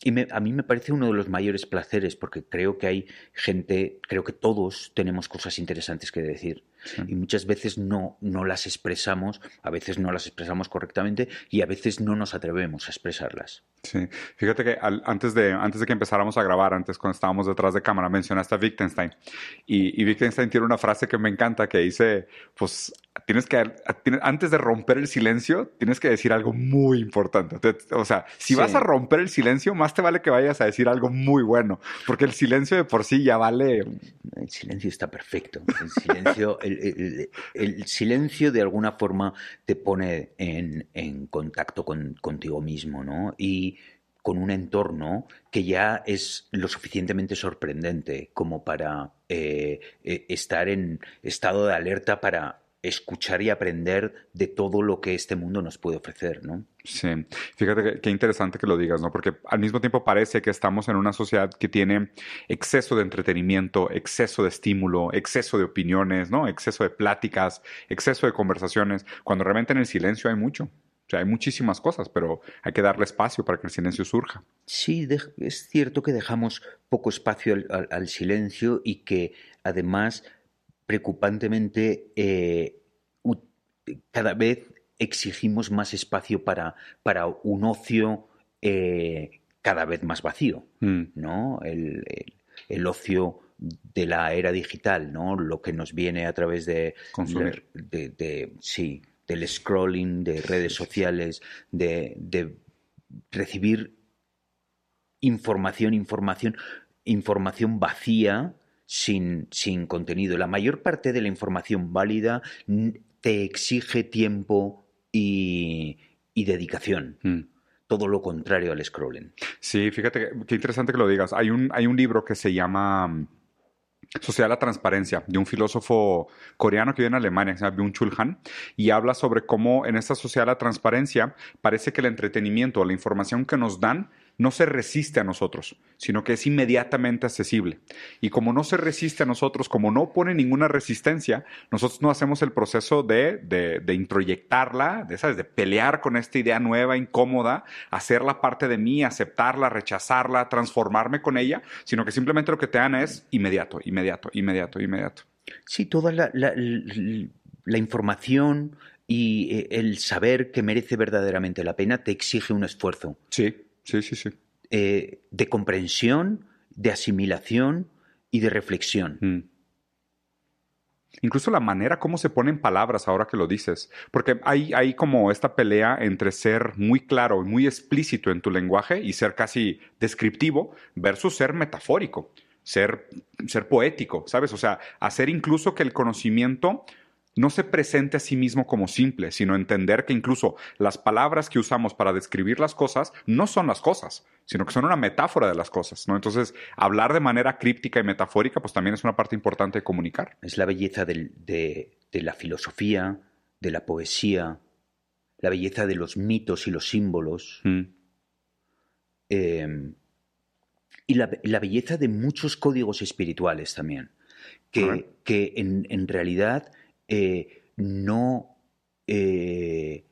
y a mí me parece uno de los mayores placeres porque creo que hay gente, creo que todos tenemos cosas interesantes que decir y muchas veces no, no las expresamos, a veces no las expresamos correctamente y a veces no nos atrevemos a expresarlas. Sí, fíjate que antes, de, antes de que empezáramos a grabar, antes cuando estábamos detrás de cámara, mencionaste a Wittgenstein y, y Wittgenstein tiene una frase que me encanta que dice, pues tienes que, antes de romper el silencio, tienes que decir algo muy importante. O sea, si vas a romper el silencio, más te vale que vayas a decir algo muy bueno, porque el silencio de por sí ya vale. El silencio está perfecto. El silencio, el, silencio de alguna forma te pone en, contacto con, contigo mismo, ¿no? Y con un entorno que ya es lo suficientemente sorprendente como para eh, eh, estar en estado de alerta para escuchar y aprender de todo lo que este mundo nos puede ofrecer, ¿no? Sí, fíjate qué interesante que lo digas, ¿no? Porque al mismo tiempo parece que estamos en una sociedad que tiene exceso de entretenimiento, exceso de estímulo, exceso de opiniones, ¿no? Exceso de pláticas, exceso de conversaciones, cuando realmente en el silencio hay mucho. O sea, hay muchísimas cosas, pero hay que darle espacio para que el silencio surja. Sí, es cierto que dejamos poco espacio al silencio y que además preocupantemente eh, cada vez exigimos más espacio para, para un ocio eh, cada vez más vacío, mm. ¿no? El, ocio de la era digital, ¿no? Lo que nos viene a través de... Consumir. De, sí, del scrolling, de redes sociales, de, de recibir información, información, información vacía sin, sin contenido. La mayor parte de la información válida te exige tiempo y, dedicación. Mm. Todo lo contrario al scrolling. Sí, fíjate qué interesante que lo digas. Hay un, hay un libro que se llama mm, Sociedad de la Transparencia, de un filósofo coreano que vive en Alemania, que se llama Byung-Chul Han, y habla sobre cómo en esta sociedad de la transparencia parece que el entretenimiento, la información que nos dan, no se resiste a nosotros, sino que es inmediatamente accesible. Y como no se resiste a nosotros, como no pone ninguna resistencia, nosotros no hacemos el proceso de, de, introyectarla, de, ¿sabes? de pelear con esta idea nueva, incómoda, hacerla parte de mí, aceptarla, rechazarla, transformarme con ella, sino que simplemente lo que te dan es inmediato, inmediato, inmediato, inmediato. Sí, toda la, la información y eh, el saber que merece verdaderamente la pena te exige un esfuerzo. Sí. Sí, sí, sí. Eh, de comprensión, de asimilación y de reflexión. Mm. Incluso la manera como se ponen palabras ahora que lo dices, porque hay, hay como esta pelea entre ser muy claro y muy explícito en tu lenguaje y ser casi descriptivo versus ser metafórico, ser, ser poético, ¿sabes? O sea, hacer incluso que el conocimiento no se presente a sí mismo como simple, sino entender que incluso las palabras que usamos para describir las cosas no son las cosas, sino que son una metáfora de las cosas, ¿no? Entonces, hablar de manera críptica y metafórica, pues también es una parte importante de comunicar. Es la belleza de, la filosofía, de la poesía, la belleza de los mitos y los símbolos, mm. em, y la, belleza de muchos códigos espirituales también, que, que en realidad eh, no, eh,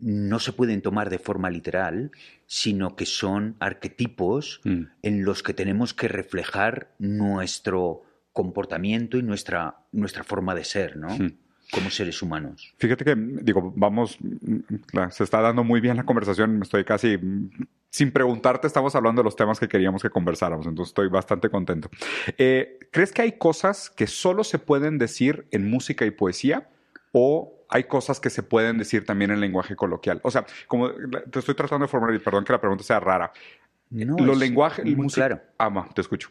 no se pueden tomar de forma literal, sino que son arquetipos mm. en los que tenemos que reflejar nuestro comportamiento y nuestra, nuestra forma de ser, ¿no? Hmm. Como seres humanos. Fíjate que, digo, vamos, se está dando muy bien la conversación, estoy casi, sin preguntarte, estamos hablando de los temas que queríamos que conversáramos, entonces estoy bastante contento. Eh, ¿Crees que hay cosas que solo se pueden decir en música y poesía o hay cosas que se pueden decir también en lenguaje coloquial? O sea, como te estoy tratando de formular, y perdón que la pregunta sea rara. No, los lenguajes, claro. Ah, te escucho.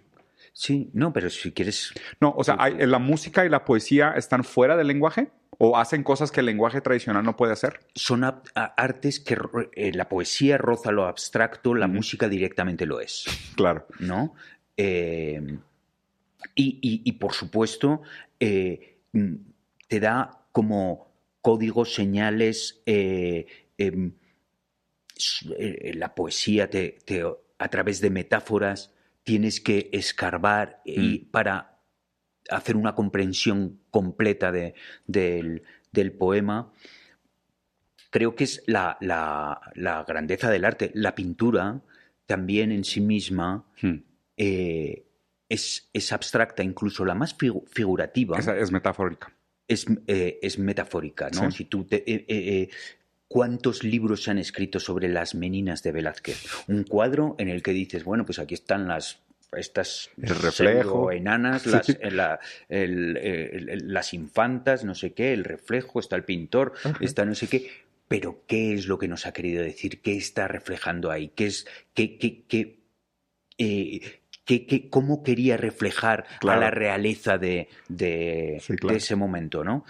Sí, no, pero si quieres. No, o sea, hay, ¿la música y la poesía están fuera del lenguaje? ¿O hacen cosas que el lenguaje tradicional no puede hacer? Son artes que eh, la poesía roza lo abstracto, la música directamente lo es. <laughs> Claro. ¿No? Eh, y, por supuesto, eh, te da como códigos, señales. Em, la poesía te, a través de metáforas tienes que escarbar y mm. para hacer una comprensión completa de, del, poema. Creo que es la, grandeza del arte. La pintura también en sí misma hmm. eh, es, es, abstracta, incluso la más figurativa. es metafórica. Es, eh, es metafórica, ¿no? Si tú te, eh, ¿Cuántos libros se han escrito sobre las meninas de Velázquez? Un cuadro en el que dices, bueno, pues aquí están las estas el reflejo enanas <laughs> las, las infantas no sé qué el reflejo está el pintor está no sé qué pero qué es lo que nos ha querido decir qué está reflejando ahí qué es qué qué, qué, eh, cómo quería reflejar a la realeza de, de, de, ese momento no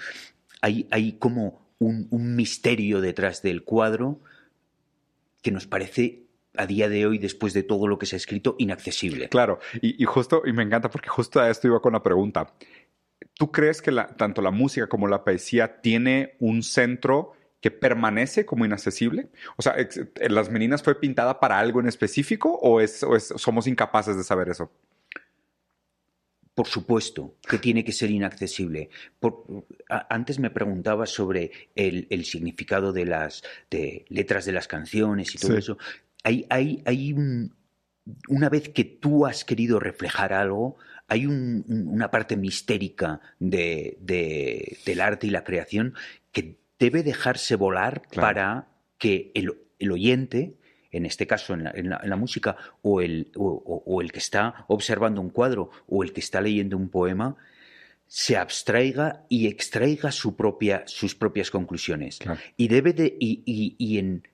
hay, hay como un, misterio detrás del cuadro que nos parece a día de hoy, después de todo lo que se ha escrito, inaccesible. Claro, y, justo, y me encanta porque justo a esto iba con la pregunta. ¿Tú crees que tanto la música como la poesía tiene un centro que permanece como inaccesible? O sea, ¿Las Meninas fue pintada para algo en específico o, somos incapaces de saber eso? Por supuesto que tiene que ser inaccesible. antes me preguntaba sobre el, significado de las letras de las canciones y todo eso. Hay, hay, hay una vez que tú has querido reflejar algo, hay una parte mistérica de, del arte y la creación que debe dejarse volar para que el, el oyente en este caso en la, música, o el, o, el, que está observando un cuadro o el que está leyendo un poema, se abstraiga y extraiga su propia, sus propias conclusiones. Y debe de, y, y, en,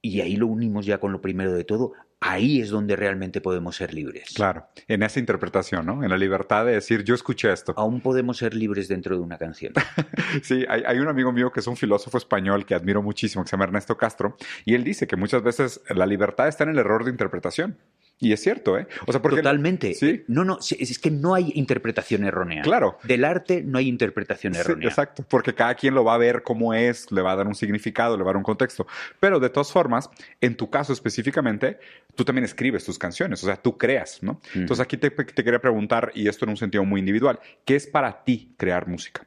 y ahí lo unimos ya con lo primero de todo, ahí es donde realmente podemos ser libres. Claro, en esa interpretación, ¿no? En la libertad de decir, yo escuché esto. Aún podemos ser libres dentro de una canción. <laughs> sí, hay, un amigo mío que es un filósofo español que admiro muchísimo, que se llama Ernesto Castro, y él dice que muchas veces la libertad está en el error de interpretación. Y es cierto, ¿eh? O sea, porque, Totalmente. ¿sí? No, no, es que no hay interpretación errónea. Claro. Del arte no hay interpretación errónea. exacto, porque cada quien lo va a ver como es, le va a dar un significado, le va a dar un contexto. Pero de todas formas, en tu caso específicamente, tú también escribes tus canciones, o sea, tú creas, ¿no? Entonces aquí te, quería preguntar, y esto en un sentido muy individual, ¿qué es para ti crear música?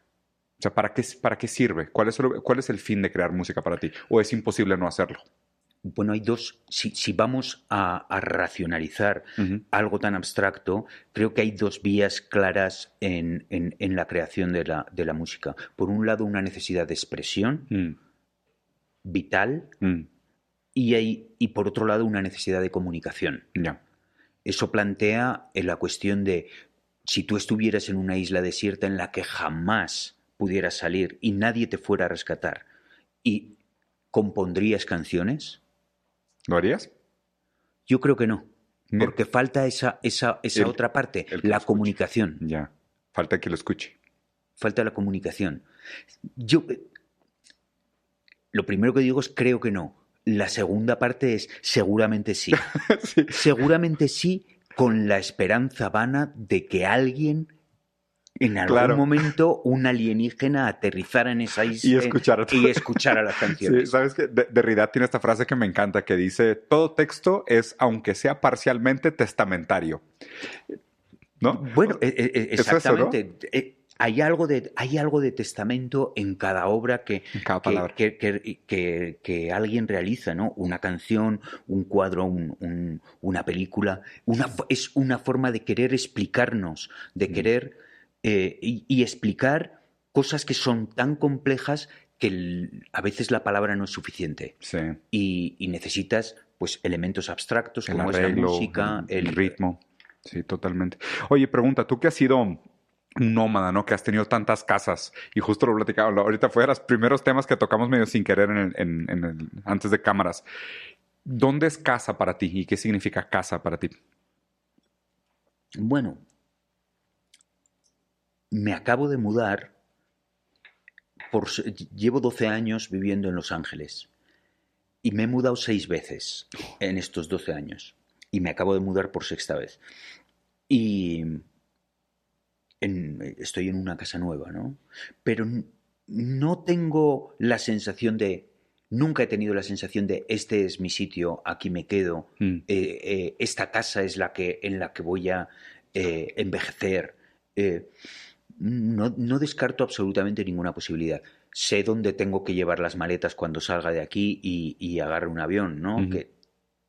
O sea, ¿para qué, para qué sirve? ¿Cuál es, ¿Cuál es el fin de crear música para ti? ¿O es imposible no hacerlo? Bueno, hay dos, si, vamos a, racionalizar algo tan abstracto, creo que hay dos vías claras en, la creación de la, música. Por un lado, una necesidad de expresión mm. vital mm. Y, hay, y por otro lado, una necesidad de comunicación. Eso plantea en la cuestión de si tú estuvieras en una isla desierta en la que jamás pudieras salir y nadie te fuera a rescatar, ¿y compondrías canciones? ¿Lo harías? Yo creo que no. Porque falta esa, esa, esa otra parte, la comunicación. Ya. Falta que lo escuche. Falta la comunicación. Yo. Lo primero que digo es creo que no. La segunda parte es seguramente sí. <laughs> Seguramente sí, con la esperanza vana de que alguien en algún momento un alienígena aterrizara en esa isla y escuchara, y escuchara las canciones. Sí, Sabes que Derrida tiene esta frase que me encanta que dice, todo texto es, aunque sea parcialmente, testamentario. ¿No? Bueno, e, e, e, exactamente. Hay algo, de, hay algo de testamento en cada obra que, que, que, alguien realiza, ¿no? Una canción, un cuadro, una película. Una, es una forma de querer explicarnos, de querer eh, y, explicar cosas que son tan complejas que a veces la palabra no es suficiente. Sí. Y, necesitas pues elementos abstractos como es la música, el, ritmo. Sí, totalmente. Oye, pregunta, tú que has sido un nómada, ¿no? Que has tenido tantas casas y justo lo platicaba, ahorita fue de los primeros temas que tocamos medio sin querer en el, antes de cámaras. ¿Dónde es casa para ti y qué significa casa para ti? Bueno, me acabo de mudar, por, llevo 12 años viviendo en Los Ángeles y me he mudado seis veces en estos 12 años y me acabo de mudar por sexta vez. Y estoy en una casa nueva, ¿no? Pero no tengo la sensación de, nunca he tenido la sensación de, este es mi sitio, aquí me quedo, mm. eh, eh, esta casa es la que, en la que voy a eh, envejecer. No, no, descarto absolutamente ninguna posibilidad. Sé dónde tengo que llevar las maletas cuando salga de aquí y, agarre un avión, ¿no? Que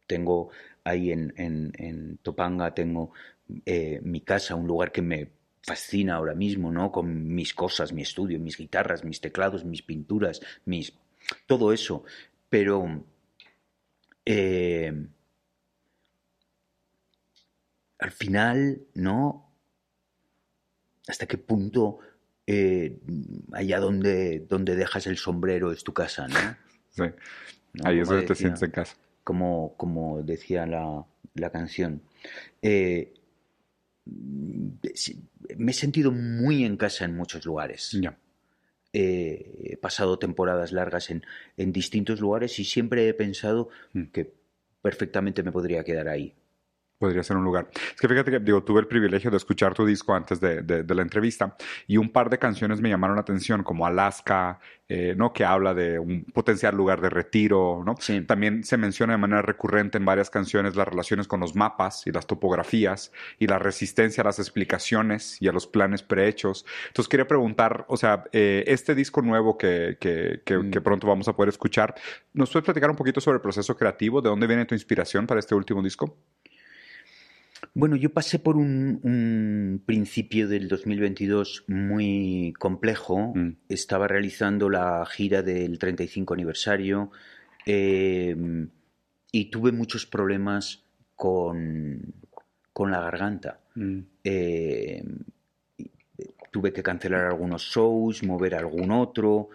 tengo ahí en, Topanga, tengo mi casa, un lugar que me fascina ahora mismo, ¿no? Con mis cosas, mi estudio, mis guitarras, mis teclados, mis pinturas, mis todo eso. Pero eh, al final, ¿no? ¿Hasta qué punto eh, allá donde, donde dejas el sombrero es tu casa, ¿no? Sí. Ahí es donde te sientes en casa. Como, como decía la, la canción. Eh, me he sentido muy en casa en muchos lugares. Ya. he pasado temporadas largas en, en, distintos lugares y siempre he pensado mm. que perfectamente me podría quedar ahí podría ser un lugar. Es que fíjate que digo, tuve el privilegio de escuchar tu disco antes de, de, la entrevista y un par de canciones me llamaron la atención, como Alaska, eh, ¿no? Que habla de un potencial lugar de retiro, ¿no? También se menciona de manera recurrente en varias canciones las relaciones con los mapas y las topografías y la resistencia a las explicaciones y a los planes prehechos. Entonces quería preguntar, o sea, eh, este disco nuevo que, que, que, mm. que pronto vamos a poder escuchar, ¿nos puedes platicar un poquito sobre el proceso creativo? ¿De dónde viene tu inspiración para este último disco? Bueno, yo pasé por un, principio del 2022 muy complejo. Mm. Estaba realizando la gira del 35 aniversario em, y tuve muchos problemas con, la garganta. Mm. Em, tuve que cancelar algunos shows, mover algún otro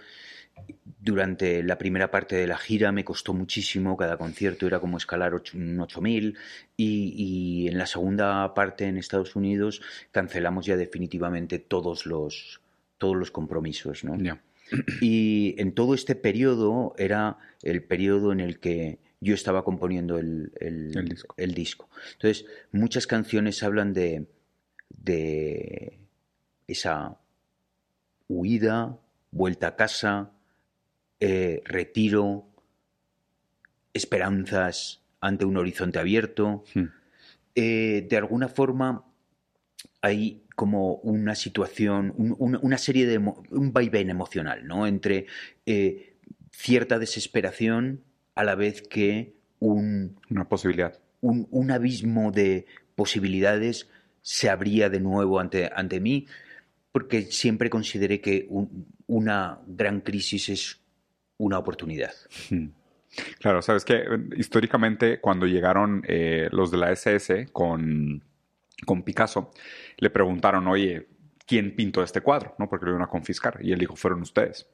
durante la primera parte de la gira me costó muchísimo, cada concierto era como escalar un 8000 y, y en la segunda parte en Estados Unidos cancelamos ya definitivamente todos los, todos los compromisos. ¿no? Y en todo este periodo era el periodo en el que yo estaba componiendo el, el, disco. Entonces, muchas canciones hablan de, de esa huida, vuelta a casa, eh, retiro, esperanzas ante un horizonte abierto. Hmm. Eh, de alguna forma hay como una situación, una serie de, un vaivén emocional, ¿no? Entre eh, cierta desesperación a la vez que un... Una posibilidad. Un, abismo de posibilidades se abría de nuevo ante, ante mí, porque siempre consideré que una gran crisis es una oportunidad. Claro, sabes que históricamente cuando llegaron eh, los de la SS con, con Picasso, le preguntaron, oye, ¿quién pintó este cuadro? ¿No? Porque lo iban a confiscar. Y él dijo, fueron ustedes.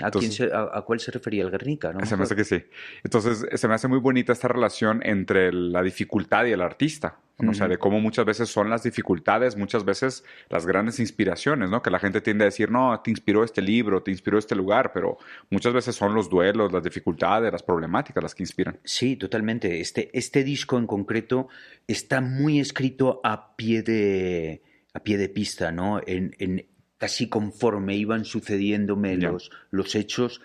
¿A, cuál se refería el Guernica? Se me hace que sí. Entonces, se me hace muy bonita esta relación entre la dificultad y el artista. O sea, de cómo muchas veces son las dificultades, muchas veces las grandes inspiraciones, ¿no? Que la gente tiende a decir, no, te inspiró este libro, te inspiró este lugar, pero muchas veces son los duelos, las dificultades, las problemáticas las que inspiran. Sí, totalmente. Este, este disco en concreto está muy escrito a pie de, a pie de pista, ¿no? En, en, casi conforme iban sucediéndome los, los hechos,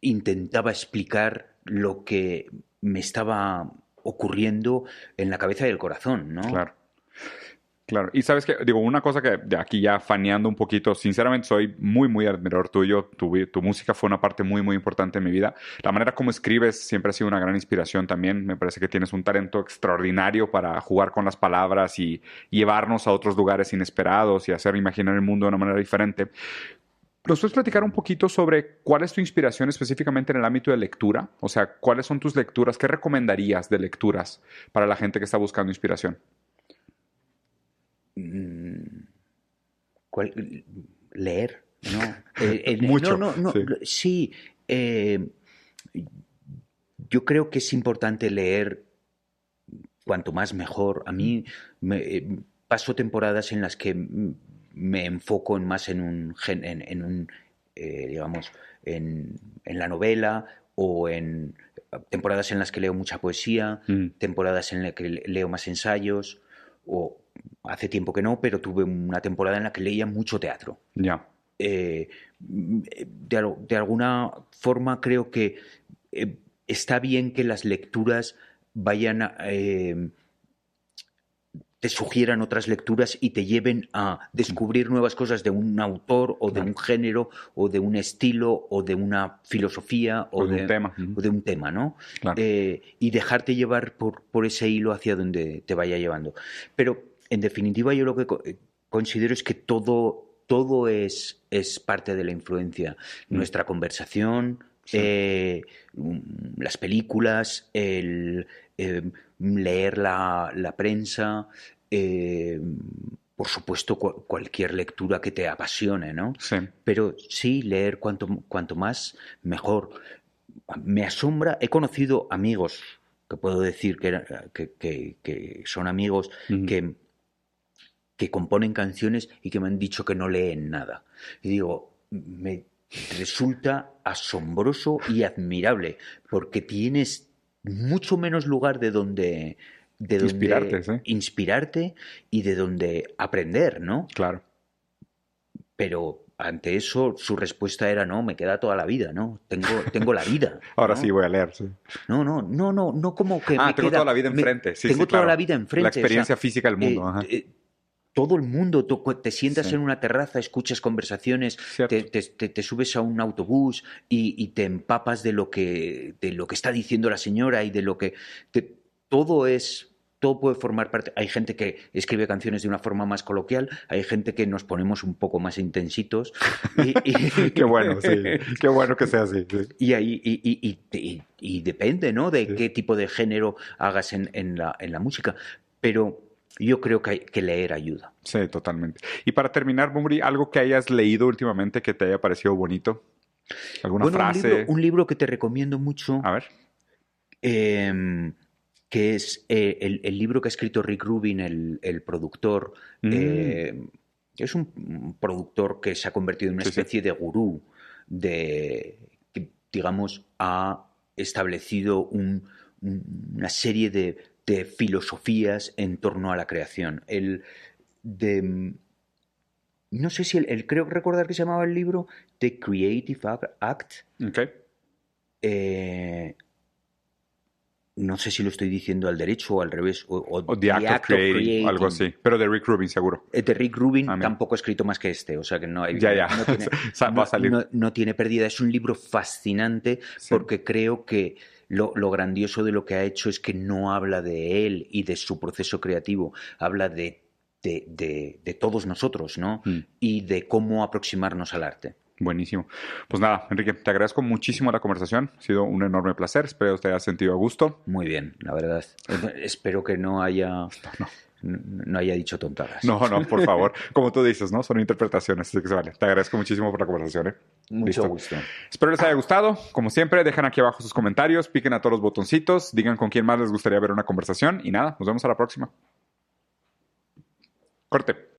intentaba explicar lo que me estaba ocurriendo en la cabeza y el corazón, ¿no? Claro. Claro, y sabes que, digo, una cosa que de aquí ya faneando un poquito, sinceramente soy muy, muy admirador tuyo, tu, tu música fue una parte muy, muy importante en mi vida. La manera como escribes siempre ha sido una gran inspiración también, me parece que tienes un talento extraordinario para jugar con las palabras y llevarnos a otros lugares inesperados y hacer imaginar el mundo de una manera diferente. ¿Nos puedes platicar un poquito sobre cuál es tu inspiración específicamente en el ámbito de lectura? O sea, ¿cuáles son tus lecturas? ¿Qué recomendarías de lecturas para la gente que está buscando inspiración? Mm, leer, ¿no? <laughs> Eh, eh, Mucho. No, no, sí. Eh, yo creo que es importante leer cuanto más mejor. A mí me, paso temporadas en las que me enfoco más en un, en, un digamos, en, la novela o en temporadas en las que leo mucha poesía, mm. temporadas en las que leo más ensayos, o hace tiempo que no, pero tuve una temporada en la que leía mucho teatro. Ya. Eh, de, alguna forma creo que eh, está bien que las lecturas vayan a, eh, te sugieran otras lecturas y te lleven a descubrir nuevas cosas de un autor o de un género o de un estilo o de una filosofía o, de, un tema, o de un tema ¿no? y dejarte llevar por, por ese hilo hacia donde te vaya llevando. Pero en definitiva, yo lo que eh, considero es que todo, todo es, es parte de la influencia. Mm. Nuestra conversación, eh, mm, las películas, el eh, leer la, prensa, por supuesto cualquier lectura que te apasione, ¿no? Pero sí, leer cuanto, cuanto más, mejor. Me asombra, he conocido amigos que puedo decir que, que, son amigos que que componen canciones y que me han dicho que no leen nada. Y digo, me resulta asombroso y admirable, porque tienes mucho menos lugar de donde, de inspirarte, inspirarte y de donde aprender, ¿no? Claro. Pero ante eso su respuesta era no, me queda toda la vida, ¿no? Tengo, tengo la vida. <laughs> Ahora sí voy a leer, sí. No, no, no, no, no como que ah, me tengo toda la vida enfrente. Sí, tengo toda la vida enfrente. La experiencia física del mundo. Eh, eh, todo el mundo, te sientas en una terraza, escuchas conversaciones, te, subes a un autobús y, te empapas de lo, que, de lo que está diciendo la señora y de lo que... todo es... Todo puede formar parte. Hay gente que escribe canciones de una forma más coloquial, hay gente que nos ponemos un poco más intensitos. <laughs> Y, qué bueno, sí. Qué bueno que sea así. Y, y, depende, ¿no? De qué tipo de género hagas en, en, la, en la música. Pero yo creo que, hay, que leer ayuda. Sí, totalmente. Y para terminar, Mumri, algo que hayas leído últimamente que te haya parecido bonito. ¿Alguna frase? Un libro, que te recomiendo mucho. A ver. Em, que es eh, el, libro que ha escrito Rick Rubin, el, productor. Mm. Eh, es un productor que se ha convertido en una especie de gurú de que, digamos, ha establecido una serie de de filosofías en torno a la creación. El de. No sé si el, creo recordar que se llamaba el libro The Creative Act. Okay. Eh, no sé si lo estoy diciendo al derecho o al revés. O, The, Act, of, creating, algo así. Pero de Rick Rubin, seguro. Eh, de Rick Rubin tampoco he escrito más que este, o sea que no hay. Ya, ya. No tiene, <laughs> Va a salir. No, tiene pérdida. Es un libro fascinante porque creo que lo, grandioso de lo que ha hecho es que no habla de él y de su proceso creativo, habla de, de, todos nosotros, ¿no? Mm. Y de cómo aproximarnos al arte. Buenísimo. Pues nada, Enrique, te agradezco muchísimo la conversación. Ha sido un enorme placer. Espero que te haya sentido a gusto. Muy bien, la verdad. <laughs> Espero que no haya no haya dicho tontadas. No, no, por <laughs> favor. Como tú dices, ¿no? Son interpretaciones, así que se vale. Te agradezco muchísimo por la conversación. ¿eh? Mucho gusto. Espero les haya gustado. Como siempre, dejen aquí abajo sus comentarios, piquen a todos los botoncitos, digan con quién más les gustaría ver una conversación y nada, nos vemos a la próxima. Corte.